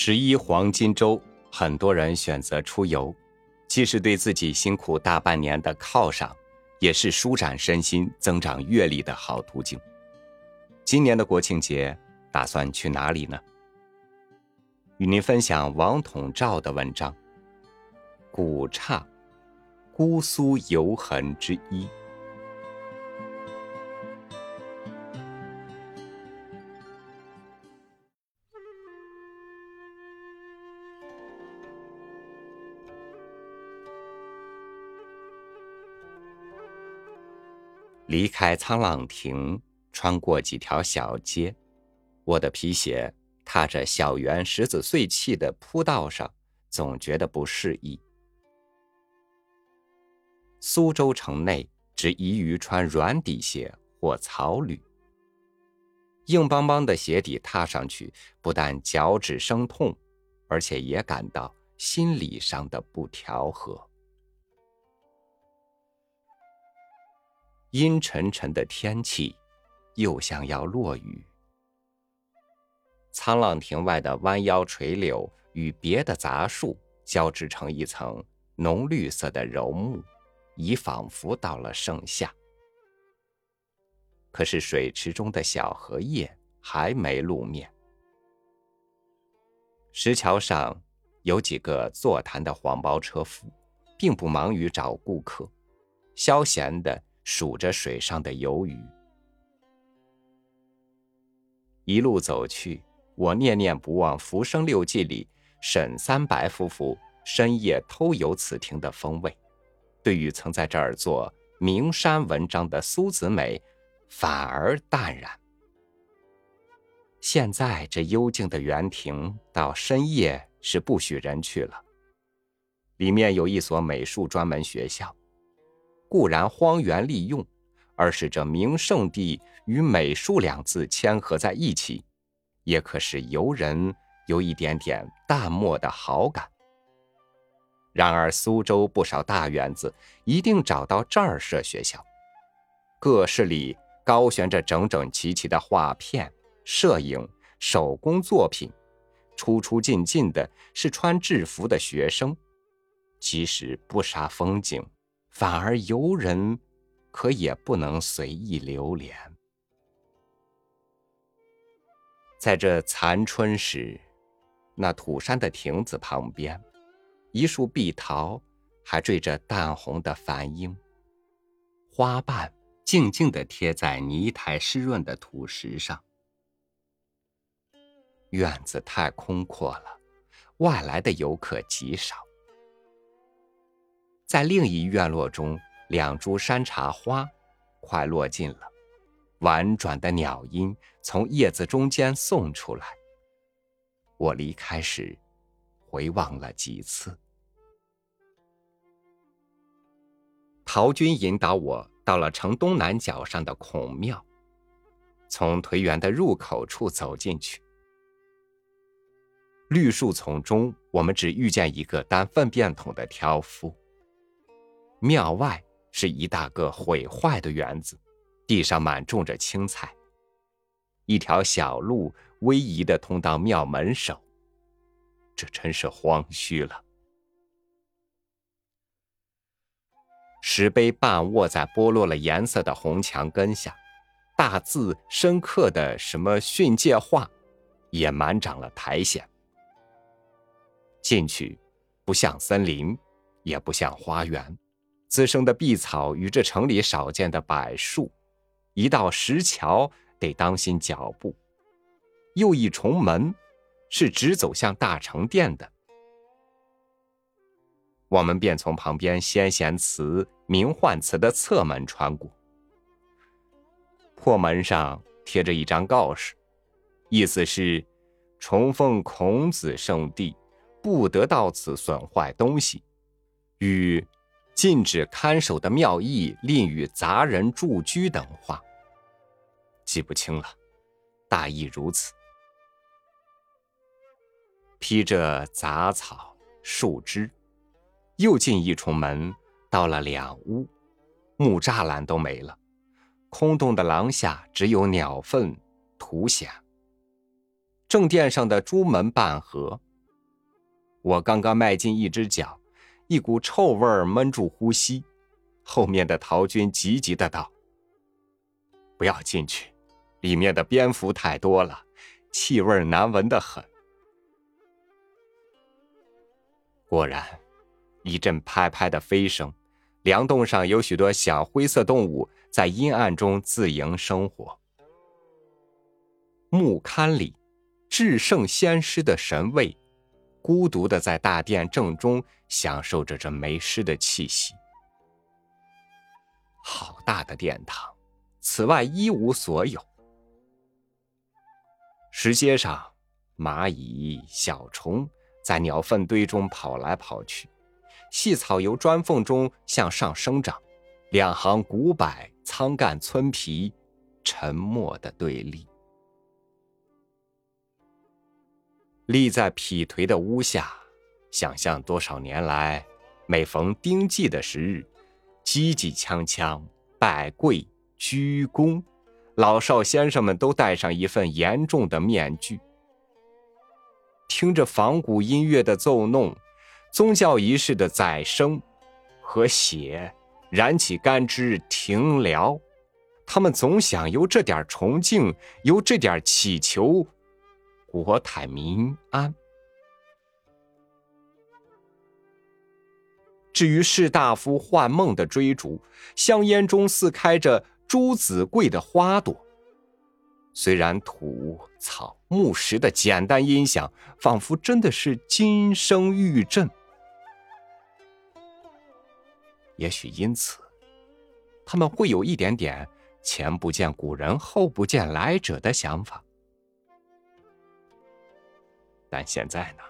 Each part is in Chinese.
十一黄金周，很多人选择出游，既是对自己辛苦大半年的犒赏，也是舒展身心、增长阅历的好途径。今年的国庆节，打算去哪里呢？与您分享王统照的文章《古刹，姑苏游痕之一》。离开沧浪亭，穿过几条小街，我的皮鞋踏着小园石子碎砌的铺道上，总觉得不适宜。苏州城内只宜于穿软底鞋或草履，硬邦邦的鞋底踏上去，不但脚趾生痛，而且也感到心理上的不调和。阴沉沉的天气，又像要落雨。沧浪亭外的弯腰垂柳与别的杂树交织成一层浓绿色的柔幕，已仿佛到了盛夏。可是水池中的小荷叶还没露面。石桥上有几个坐谈的黄包车夫，并不忙于找顾客，消闲的。数着水上的游鱼，一路走去，我念念不忘《浮生六记》里沈三白夫妇深夜偷游此亭的风味。对于曾在这儿做名山文章的苏子美，反而淡然。现在这幽静的园亭，到深夜是不许人去了。里面有一所美术专门学校。固然荒原利用，而使这名胜地与美术两字牵合在一起，也可使游人有一点点淡漠的好感。然而苏州不少大园子一定找到这儿设学校，各室里高悬着整整齐齐的画片、摄影、手工作品，出出进进的是穿制服的学生，即使不杀风景。反而游人，可也不能随意流连。在这残春时，那土山的亭子旁边，一树碧桃还缀着淡红的繁英，花瓣静静地贴在泥台湿润的土石上。院子太空阔了，外来的游客极少。在另一院落中，两株山茶花快落尽了，婉转的鸟音从叶子中间送出来。我离开时，回望了几次。陶军引导我到了城东南角上的孔庙，从颓垣的入口处走进去。绿树丛中，我们只遇见一个担粪便桶的挑夫。庙外是一大个毁坏的园子，地上满种着青菜。一条小路逶迤的通到庙门首，这真是荒虚了。石碑半卧在剥落了颜色的红墙根下，大字深刻的什么训诫话，也满长了苔藓。进去，不像森林，也不像花园。滋生的碧草与这城里少见的柏树，一道石桥得当心脚步，又一重门是直走向大成殿的。我们便从旁边先贤祠、明焕祠的侧门穿过。破门上贴着一张告示，意思是崇奉孔子圣地，不得到此损坏东西，与。禁止看守的庙役吝与杂人住居等话，记不清了，大意如此。披着杂草树枝，又进一重门，到了两屋，木栅栏都没了，空洞的廊下只有鸟粪土藓。正殿上的朱门半合，我刚刚迈进一只脚，一股臭味儿闷住呼吸。后面的陶军急急的道：“不要进去，里面的蝙蝠太多了，气味难闻的很。”果然，一阵拍拍的飞声，梁洞上有许多小灰色动物在阴暗中自营生活。木龛里，至圣先师的神位，孤独的在大殿正中享受着这没湿的气息。好大的殿堂，此外一无所有。石阶上，蚂蚁、小虫在鸟粪堆中跑来跑去，细草由砖缝中向上生长，两行古柏、苍干、村皮，沉默的对立。立在劈颓的屋下，想象多少年来，每逢丁季的时日，叽叽锵锵，拜跪鞠躬，老少先生们都戴上一份严重的面具，听着仿古音乐的奏弄，宗教仪式的宰生和血，燃起干枝停疗，他们总想由这点崇敬，由这点祈求。国泰民安。至于士大夫幻梦的追逐，香烟中似开着朱子贵的花朵。虽然土草木石的简单音响，仿佛真的是金声玉振。也许因此，他们会有一点点前不见古人，后不见来者的想法。但现在呢？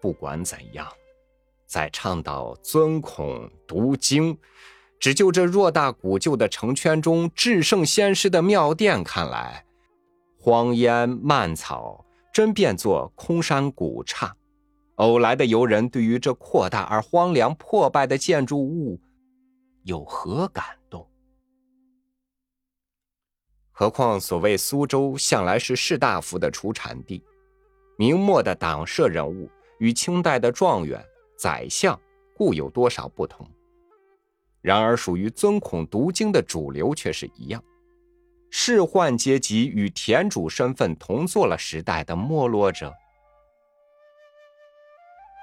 不管怎样，在倡导尊孔读经，只就这偌大古旧的城圈中至圣先师的庙殿看来，荒烟蔓草真变作空山古刹。偶来的游人对于这扩大而荒凉破败的建筑物，有何感动？何况所谓苏州向来是士大夫的出产地。明末的党社人物与清代的状元、宰相固有多少不同，然而属于尊孔读经的主流却是一样。仕宦阶级与田主身份同做了时代的没落者。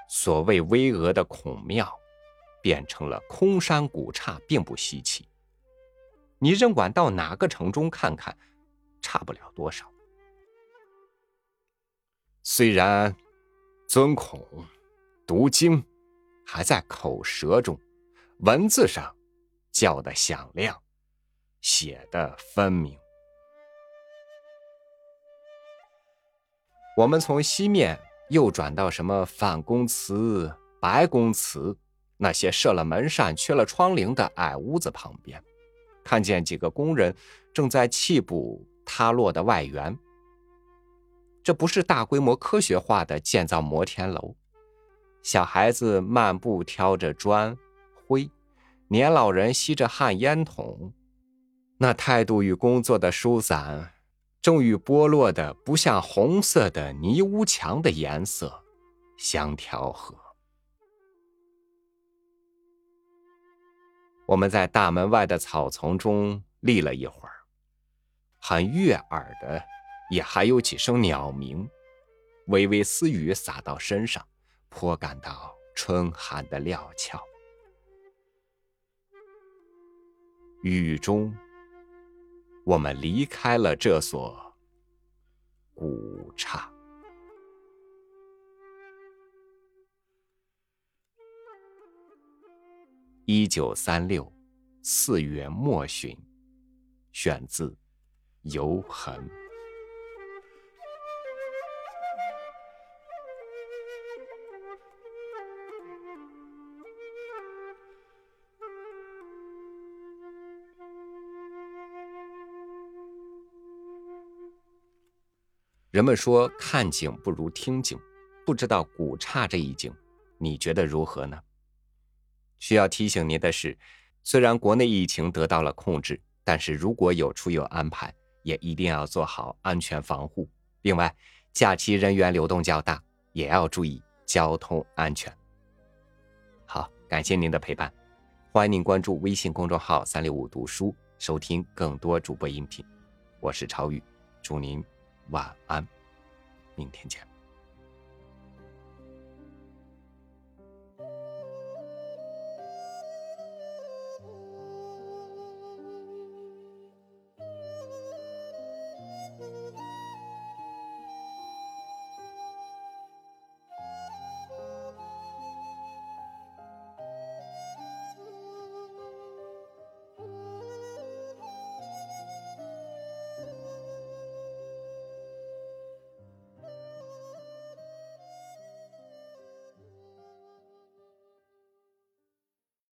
所谓巍峨的孔庙，变成了空山古刹，并不稀奇。你任管到哪个城中看看，差不了多少。虽然尊孔读经还在口舌中，文字上叫的响亮，写的分明。我们从西面又转到什么范公祠、白公祠那些设了门扇、缺了窗棂的矮屋子旁边，看见几个工人正在砌补塌落的外垣。这不是大规模科学化的建造摩天楼，小孩子漫步挑着砖灰，年老人吸着旱烟筒，那态度与工作的疏散，正与剥落的不像红色的泥屋墙的颜色相调和。我们在大门外的草丛中立了一会儿，很悦耳的。也还有几声鸟鸣，微微私语洒到身上，颇感到春寒的料峭。雨中，我们离开了这所古刹。一九三六四月末旬，选自《游痕》。人们说看景不如听景，不知道古刹这一景，你觉得如何呢？需要提醒您的是，虽然国内疫情得到了控制，但是如果有出游安排，也一定要做好安全防护。另外，假期人员流动较大，也要注意交通安全。好，感谢您的陪伴，欢迎您关注微信公众号“三六五读书”，收听更多主播音频。我是超宇，祝您晚安，明天见。